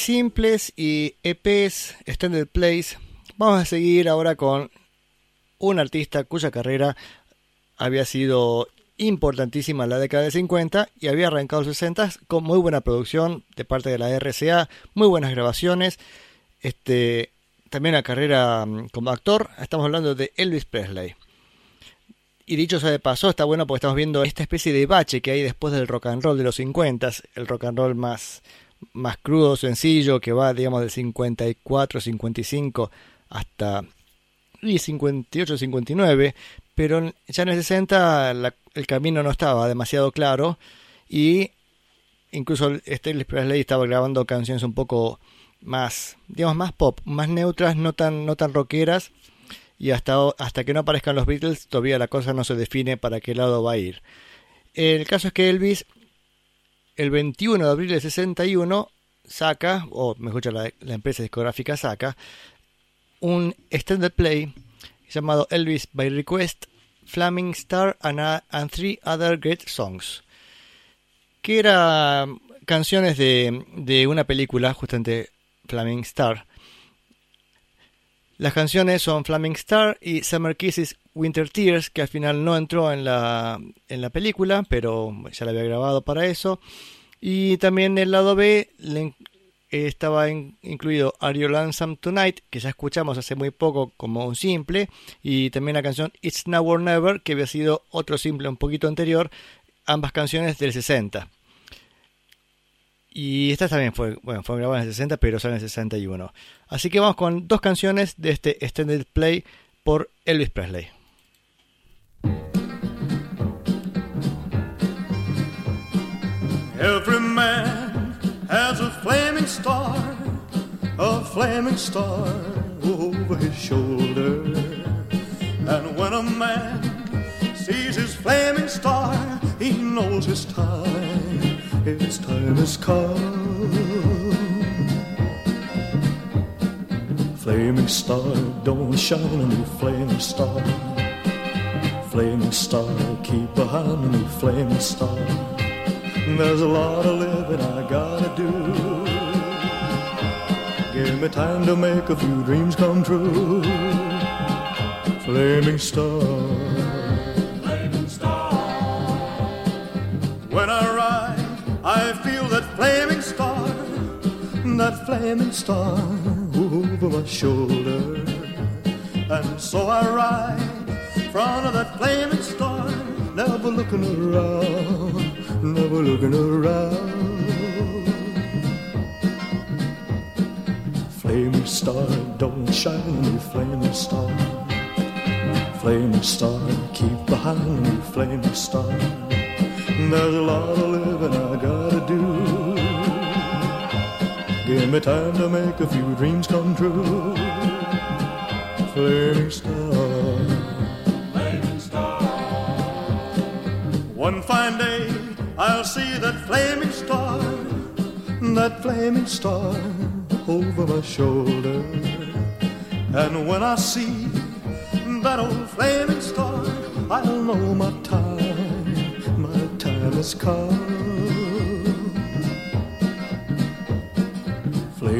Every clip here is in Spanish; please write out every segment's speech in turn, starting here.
Simples y EPs, Extended Plays, vamos a seguir ahora con un artista cuya carrera había sido importantísima en la década de 50 y había arrancado los 60 con muy buena producción de parte de la RCA, muy buenas grabaciones, este, también una carrera mm, como actor, estamos hablando de Elvis Presley. Y dicho sea de paso, está bueno porque estamos viendo esta especie de bache que hay después del rock and roll de los 50, el rock and roll más, más crudo, sencillo, que va, digamos, del 54, 55 hasta y 58, 59, pero ya en el 60 el camino no estaba demasiado claro y incluso Elvis Presley estaba grabando canciones un poco más, digamos, más pop, más neutras, no tan, no tan rockeras y hasta, hasta que no aparezcan los Beatles todavía la cosa no se define para qué lado va a ir. El caso es que Elvis el 21 de abril de 61 saca, o mejor dicho, la, empresa discográfica saca, un extended play llamado Elvis by Request, Flaming Star and, Three Other Great Songs, que era canciones de, de una película, justamente Flaming Star. Las canciones son Flaming Star y Summer Kisses Winter Tears, que al final no entró en la, en la película, pero ya la había grabado para eso. Y también el lado B estaba incluido Are You Lonesome Tonight, que ya escuchamos hace muy poco como un simple, y también la canción It's Now or Never, que había sido otro simple un poquito anterior, ambas canciones del 60. Y esta también fue, bueno, fue grabada en el 60, pero son en el 61. Así que vamos con dos canciones de este Extended Play por Elvis Presley. Every man has a flaming star, a flaming star over his shoulder. And when a man sees his flaming star, he knows his time, his time has come. Flaming star, don't shine on me, flaming star. Flaming star, keep behind me, flaming star. There's a lot of living I gotta do. Give me time to make a few dreams come true. Flaming star. That flaming star over my shoulder. And so I ride in front of that flaming star, never looking around never looking around. Flaming star, don't shine me, flaming star. Flaming star, keep behind me, flaming star. There's a lot of living I do. Give me time to make a few dreams come true. Flaming star. Flaming star. One fine day I'll see that flaming star, that flaming star over my shoulder. And when I see that old flaming star, I'll know my time, my time has come.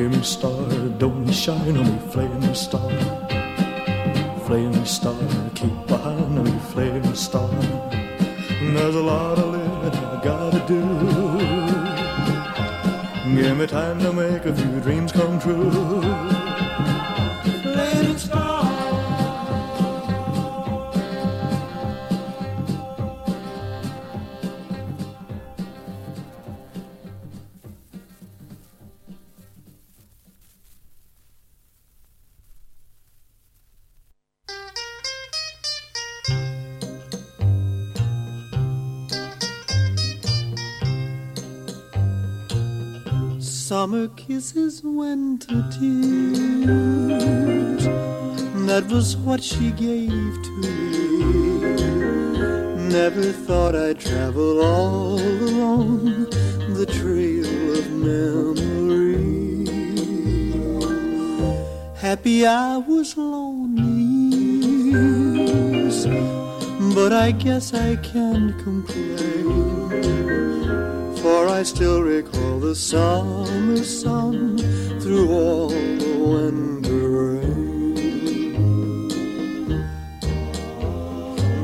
Flaming star, don't shine on me, flaming star. Flaming star, keep behind me, flaming star. There's a lot of living I gotta do. Give me time to make a few dreams come true. Summer kisses, winter tears. That was what she gave to me. Never thought I'd travel all alone the trail of memory. Happy I was lonely, but I guess I can't complain. For I still recall the summer sun through all the winter rain.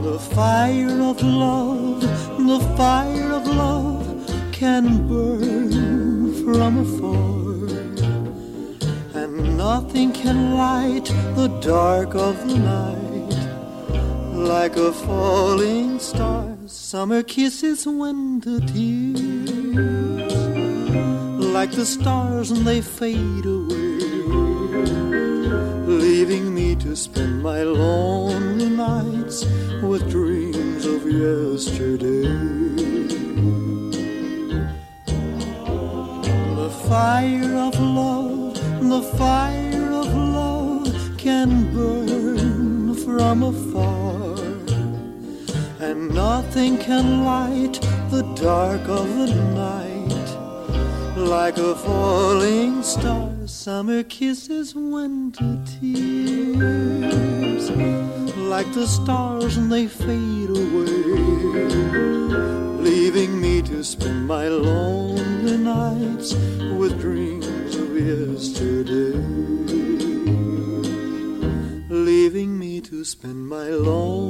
The fire of love, the fire of love can burn from afar, and nothing can light the dark of the night like a falling star. Summer kisses, winter tears, like the stars, and they fade away, leaving me to spend my lonely nights with dreams of yesterday. The fire of love, the fire of love can burn from afar, and nothing can light the dark of the night like a falling star. Summer kisses, winter tears, like the stars, and they fade away leaving me to spend my lonely nights with dreams of yesterday. Leaving me to spend my lonely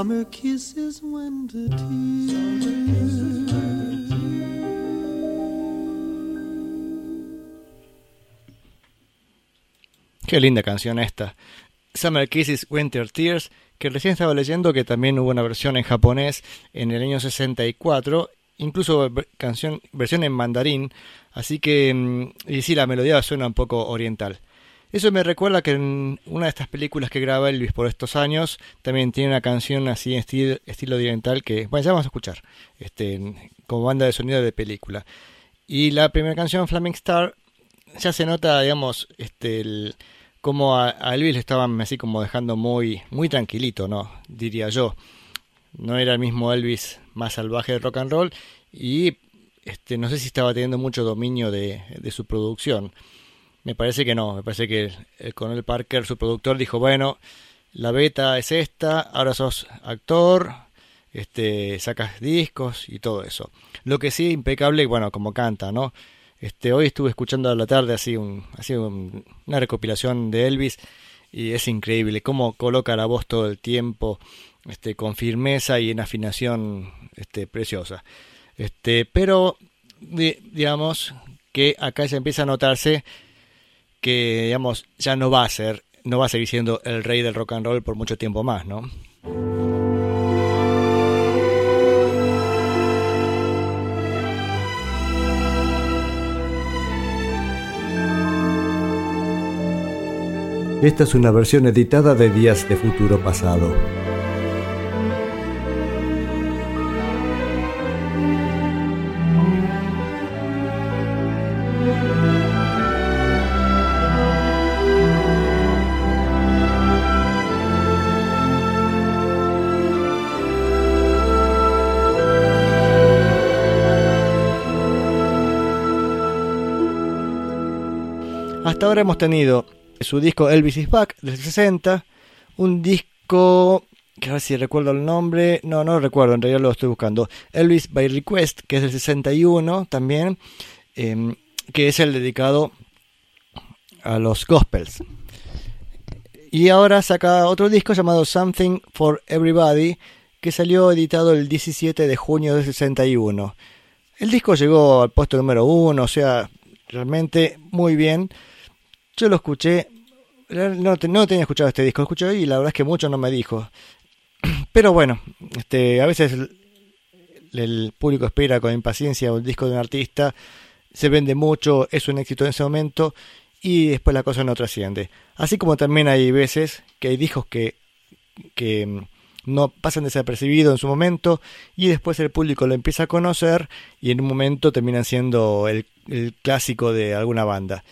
Summer kisses, winter tears. Qué linda canción esta. Summer Kisses, Winter Tears, que recién estaba leyendo que también hubo una versión en japonés en el año 64, incluso canción, versión en mandarín, así que, mm, y sí, la melodía suena un poco oriental. Eso me recuerda que en una de estas películas que graba Elvis por estos años, también tiene una canción así en estilo, oriental que, bueno, ya vamos a escuchar, este, como banda de sonido de película. Y la primera canción, Flaming Star, ya se nota, digamos, este, el, como a, a Elvis le estaban así como dejando muy, muy tranquilito, ¿no? Diría yo. No era el mismo Elvis más salvaje de rock and roll y este, no sé si estaba teniendo mucho dominio de, de su producción. Me parece que no, me parece que el, el Coronel Parker, su productor, dijo, bueno, la beta es esta, ahora sos actor, este, sacas discos y todo eso. Lo que sí, impecable, bueno, como canta, ¿no? Este, hoy estuve escuchando a la tarde así, un, así un- una recopilación de Elvis y es increíble cómo coloca la voz todo el tiempo, este, con firmeza y en afinación, este, preciosa. Este, pero di- digamos que acá ya empieza a notarse que digamos ya no va a ser, no va a seguir siendo el rey del rock and roll por mucho tiempo más, ¿no? Esta es una versión editada de Días de Futuro Pasado. Hasta ahora hemos tenido su disco Elvis is Back del 60, un disco que a ver si recuerdo el nombre, no, no lo recuerdo, en realidad lo estoy buscando, Elvis by Request, que es del 61 también, eh, que es el dedicado a los gospels. Y ahora saca otro disco llamado Something for Everybody, que salió editado el 17 de junio del 61. El disco llegó al puesto número uno, o sea, realmente muy bien. Yo lo escuché, no, no tenía escuchado este disco, lo escuché y la verdad es que mucho no me dijo. Pero bueno, este, a veces el, público espera con impaciencia un disco de un artista, se vende mucho, es un éxito en ese momento y después la cosa no trasciende. Así como también hay veces que hay discos que, que mm, no pasan desapercibidos en su momento y después el público lo empieza a conocer y en un momento terminan siendo el clásico de alguna banda.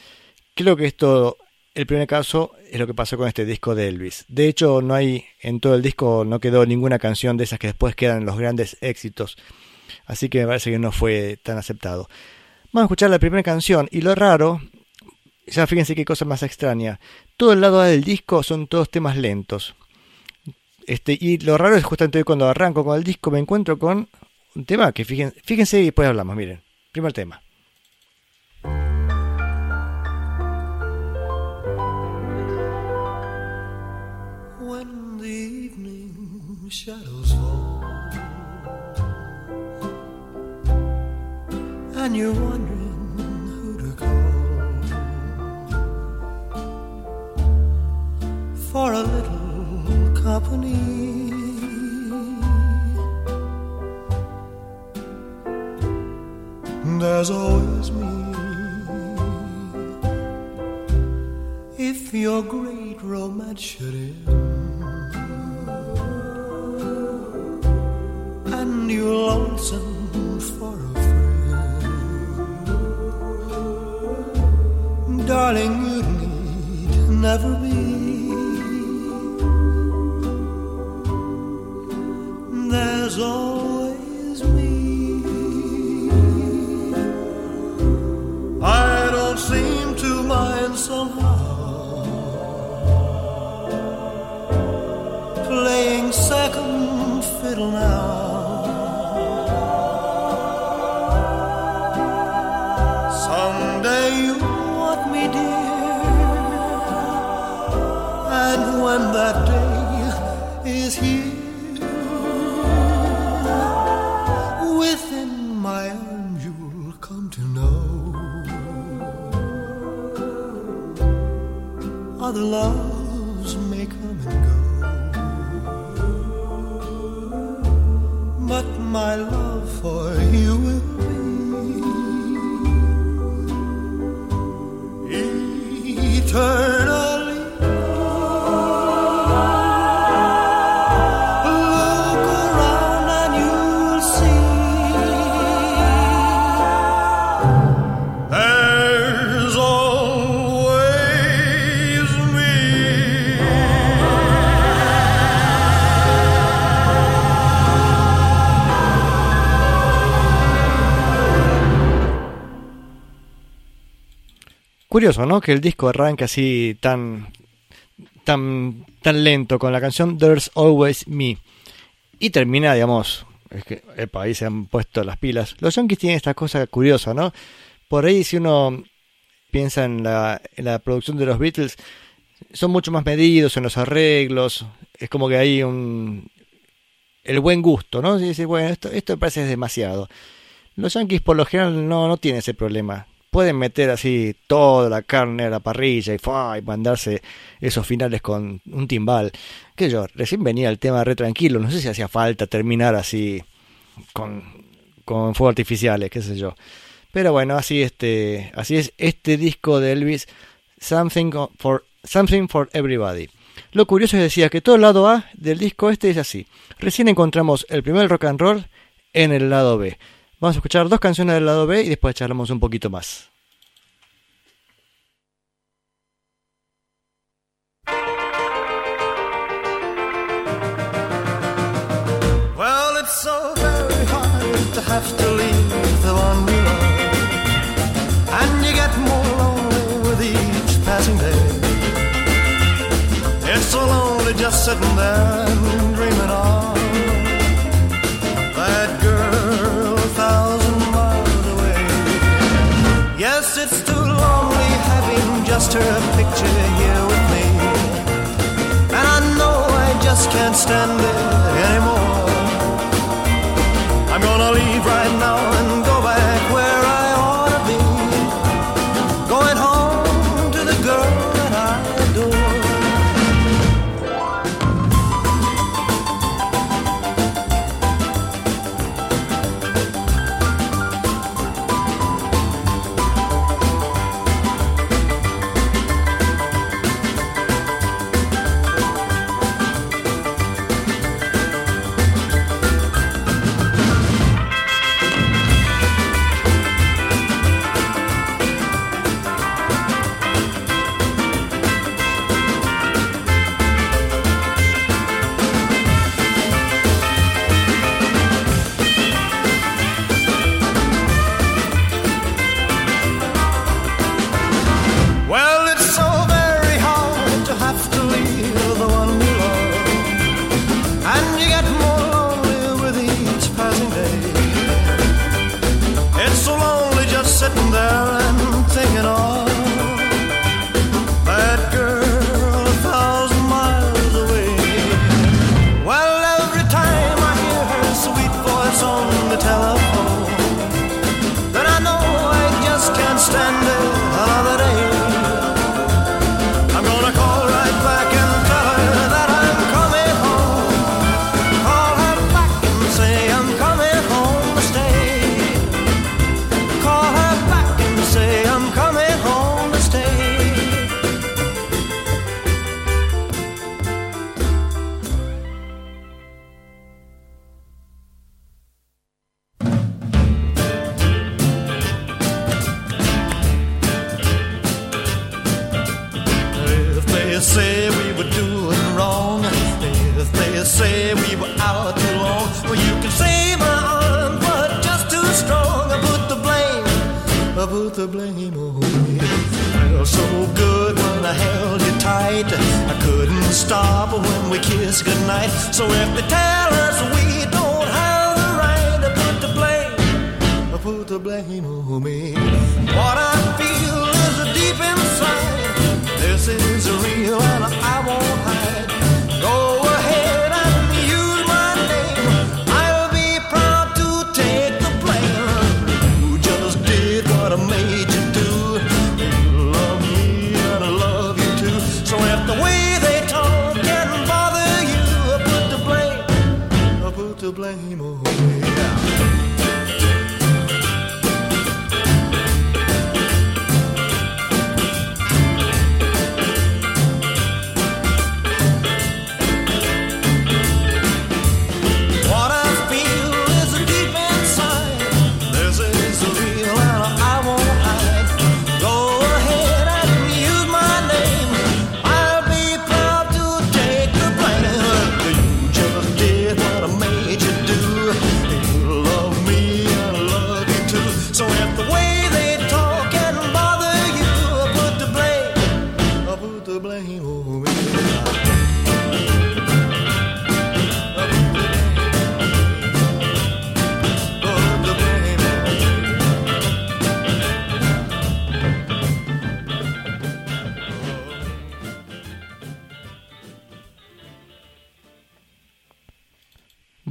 Creo que esto, el primer caso, es lo que pasó con este disco de Elvis. De hecho, no hay, en todo el disco no quedó ninguna canción de esas que después quedan los grandes éxitos. Así que me parece que no fue tan aceptado. Vamos a escuchar la primera canción y lo raro, ya fíjense qué cosa más extraña. Todo el lado del disco son todos temas lentos. Este, y lo raro es justamente cuando arranco con el disco me encuentro con un tema que fíjense y después hablamos. Miren, primer tema. Shadows fall and you're wondering who to call for a little company. There's always me. If your great romance should end lonesome for a friend, darling, you need never be. Someday you want me, dear, and when that day is here, within my arms you'll come to know other loves may come and go. But my love for you Curioso, ¿no? Que el disco arranque así tan, tan, tan lento con la canción There's Always Me. Y termina, digamos, es que epa, ahí se han puesto las pilas. Los Yankees tienen esta cosa curiosa, ¿no? Por ahí si uno piensa en la, producción de los Beatles, son mucho más medidos en los arreglos. Es como que hay un... El buen gusto, ¿no? Y dice, bueno, esto, esto me parece demasiado. Los Yankees por lo general no, no tienen ese problema. Pueden meter así toda la carne a la parrilla y, ¡fua! y mandarse esos finales con un timbal. Que yo, recién venía el tema re tranquilo, no sé si hacía falta terminar así con, con fuegos artificiales, qué sé yo. Pero bueno, así este, así es este disco de Elvis, Something for, Something for Everybody. Lo curioso es decía que todo el lado A del disco este es así. Recién encontramos el primer rock and roll en el lado B. Vamos a escuchar dos canciones del lado B y después charlamos un poquito más. Well, it's so very hard to have to leave the one we love, and you get more lonely with each passing day. It's so lonely just sitting there and dreaming just her picture here with me. And I know I just can't stand it anymore. I'm gonna leave right now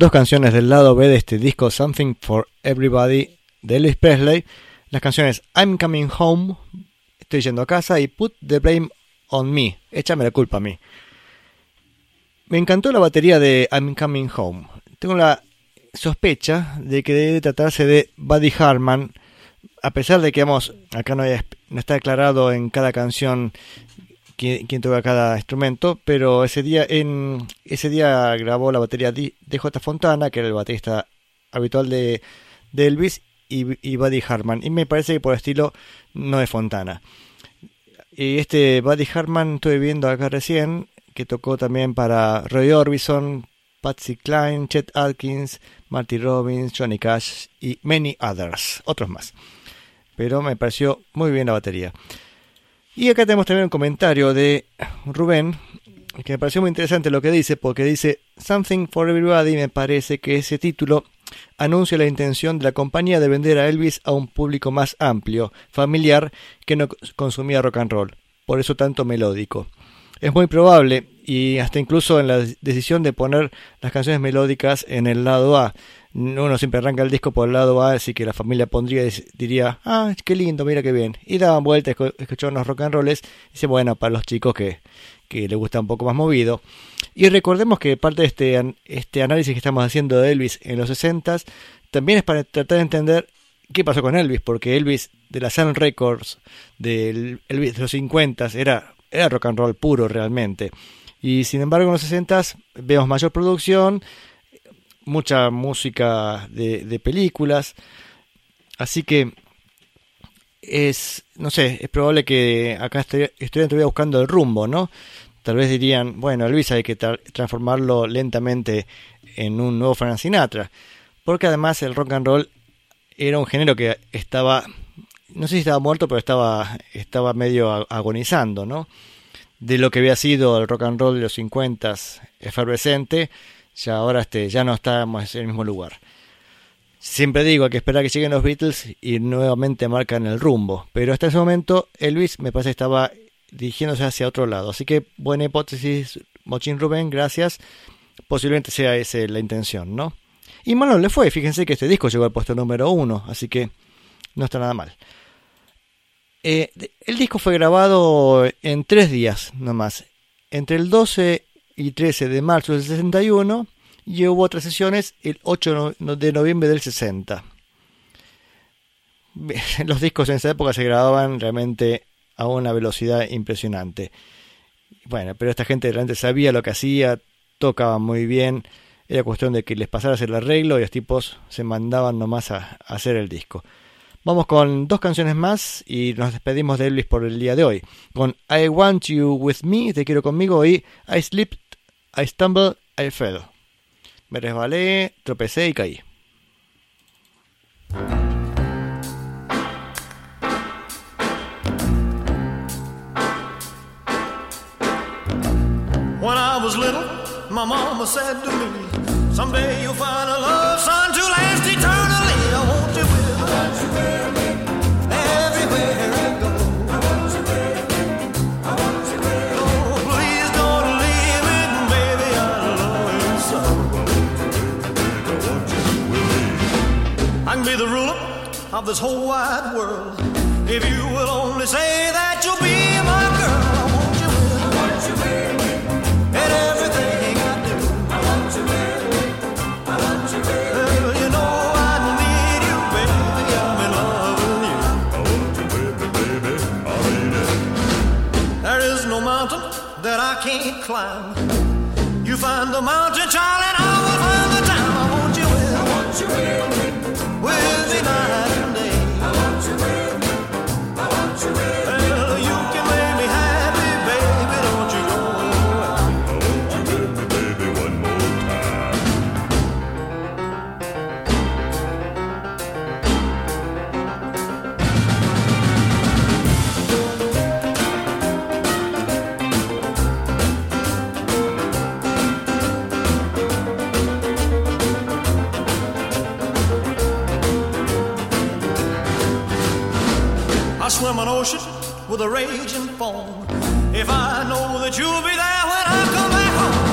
Dos canciones del lado B de este disco Something for Everybody de Elvis Presley. Las canciones I'm Coming Home, Estoy yendo a casa y Put the Blame on Me, Échame la culpa a mí. Me encantó la batería de I'm Coming Home. Tengo la sospecha de que debe tratarse de Buddy Harman, a pesar de que vamos, acá no, hay- no está aclarado en cada canción quién, quién toca cada instrumento, pero ese día en ese día grabó la batería DJ Fontana, que era el baterista habitual de, Elvis, y, y Buddy Harman. Y me parece que por estilo no es Fontana. Y este Buddy Harman estuve viendo acá recién, que tocó también para Roy Orbison, Patsy Cline, Chet Atkins, Marty Robbins, Johnny Cash y many others, otros más. Pero me pareció muy bien la batería. Y acá tenemos también un comentario de Rubén, que me pareció muy interesante lo que dice, porque dice Something for Everybody, me parece que ese título anuncia la intención de la compañía de vender a Elvis a un público más amplio, familiar, que no consumía rock and roll, por eso tanto melódico. Es muy probable, y hasta incluso en la decisión de poner las canciones melódicas en el lado A, uno siempre arranca el disco por el lado A, así que la familia pondría diría, ah, qué lindo, mira qué bien. Y daban vueltas, escuchaban los rock and rolls, y dice, bueno, para los chicos que, que les gusta un poco más movido. Y recordemos que parte de este, este análisis que estamos haciendo de Elvis en los 60 también es para tratar de entender qué pasó con Elvis, porque Elvis de la Sun Records, del Elvis de los 50 era, era rock and roll puro realmente. Y sin embargo en los 60 vemos mayor producción, mucha música de, de películas, así que es, no sé, es probable que acá estoy, estuvieran todavía buscando el rumbo, ¿no? Tal vez dirían, bueno, Elvis hay que tra transformarlo lentamente en un nuevo Frank Sinatra, porque además el rock and roll era un género que estaba, no sé si estaba muerto, pero estaba, estaba medio agonizando, ¿no? De lo que había sido el rock and roll de los 50 efervescente, ya ahora este, ya no estamos en el mismo lugar. Siempre digo, que esperar que lleguen los Beatles y nuevamente marcan el rumbo. Pero hasta ese momento Elvis me parece estaba dirigiéndose hacia otro lado. Así que buena hipótesis, Mochín Rubén, gracias. Posiblemente sea esa la intención, ¿no? Y malo le fue, fíjense que este disco llegó al puesto número uno, así que no está nada mal. Eh, el disco fue grabado en tres días nomás, entre el 12 y 13 de marzo del 61 y hubo otras sesiones el 8 de noviembre del 60. Los discos en esa época se grababan realmente a una velocidad impresionante. Bueno, pero esta gente realmente sabía lo que hacía, tocaba muy bien, era cuestión de que les pasaras el arreglo y los tipos se mandaban nomás a, hacer el disco. Vamos con dos canciones más y nos despedimos de Elvis por el día de hoy. Con I Want You With Me, Te Quiero Conmigo y I Slipped, I Stumbled, I Fell. Me resbalé, tropecé y caí. When I was little, my mama said to me, Someday you'll find a love, son, of this whole wide world. If you will only say that you'll be my girl, I want you with me. I want you with me. In everything I do. I want you with me. I want you with me. Well, you know I need you, baby. I'm in love with you. I want you with me, baby. I mean it. There is no mountain that I can't climb. You find the mountain, child, I swim an ocean with a raging foam. If I know that you'll be there when I come back home,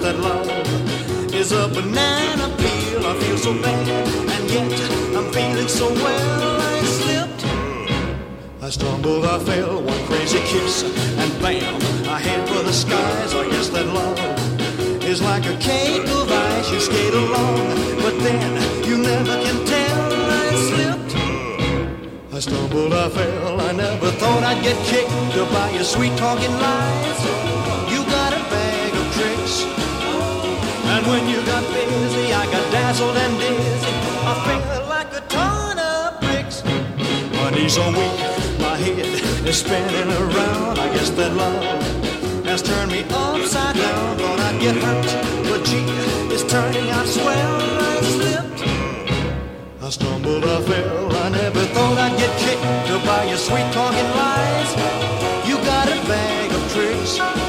that love is a banana peel. I feel so bad, and yet I'm feeling so well. I slipped, I stumbled, I fell, one crazy kiss, and bam, I head for the skies. I guess that love is like a cake of ice. You skate along, but then you never can tell. I slipped. I stumbled, I fell, I never thought I'd get kicked by your sweet talking lies. When you got busy, I got dazzled and dizzy. I felt like a ton of bricks. My knees are weak, my head is spinning around. I guess that love has turned me upside down. Thought I'd get hurt, but gee, it's turning out swell. I slipped. I stumbled, I fell, I never thought I'd get kicked by your sweet talking lies. You got a bag of tricks.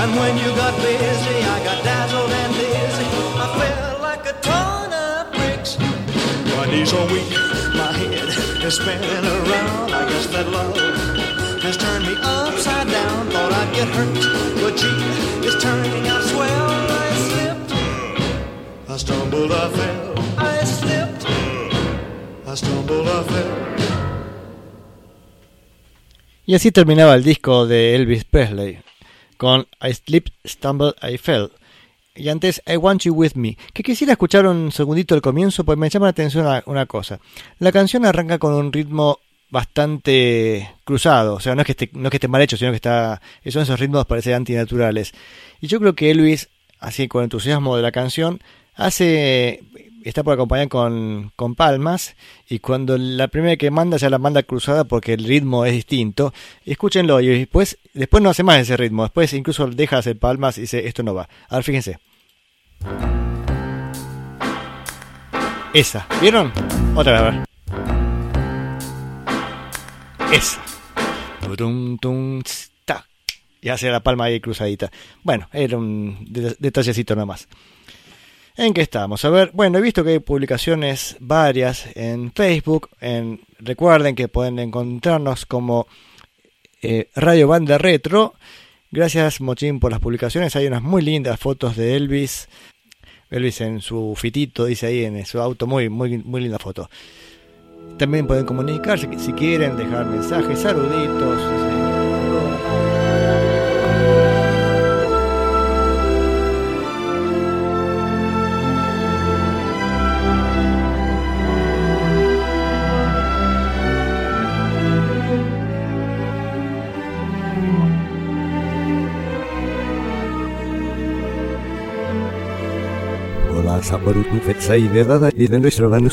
And when you got busy, I got dazzled and dizzy. I felt like a ton of bricks. My knees are weak, my head is spinning around. I guess that love has turned me upside down. Thought I'd get hurt, but gee, it's turning out swell. I slipped. I stumbled, I fell. I slipped. I stumbled, I fell. Y así terminaba el disco de Elvis Presley con I Slipped, Stumbled, I Fell. Y antes I Want You With Me, que quisiera escuchar un segundito al comienzo, pues me llama la atención una, cosa. La canción arranca con un ritmo bastante cruzado, o sea, no es que esté, no es que esté mal hecho, sino que está, son esos ritmos parece antinaturales. Y yo creo que Elvis, así con entusiasmo de la canción, hace está por acompañar con, con palmas y cuando la primera que manda ya la manda cruzada porque el ritmo es distinto, escúchenlo y después, después no hace más ese ritmo, después incluso deja de hacer palmas y dice esto no va. A ver, fíjense. Esa, ¿vieron? Otra vez, a ver. Esa. Y hace la palma ahí cruzadita. Bueno, era un de- detallecito nomás. ¿En qué estamos? A ver, bueno, he visto que hay publicaciones varias en Facebook. En, recuerden que pueden encontrarnos como eh, Radio Banda Retro. Gracias, Mochín, por las publicaciones. Hay unas muy lindas fotos de Elvis. Elvis en su fitito, dice ahí en su auto, muy, muy, muy linda foto. También pueden comunicarse si quieren, dejar mensajes, saluditos. sabarutu fetsai den y de nuestra mano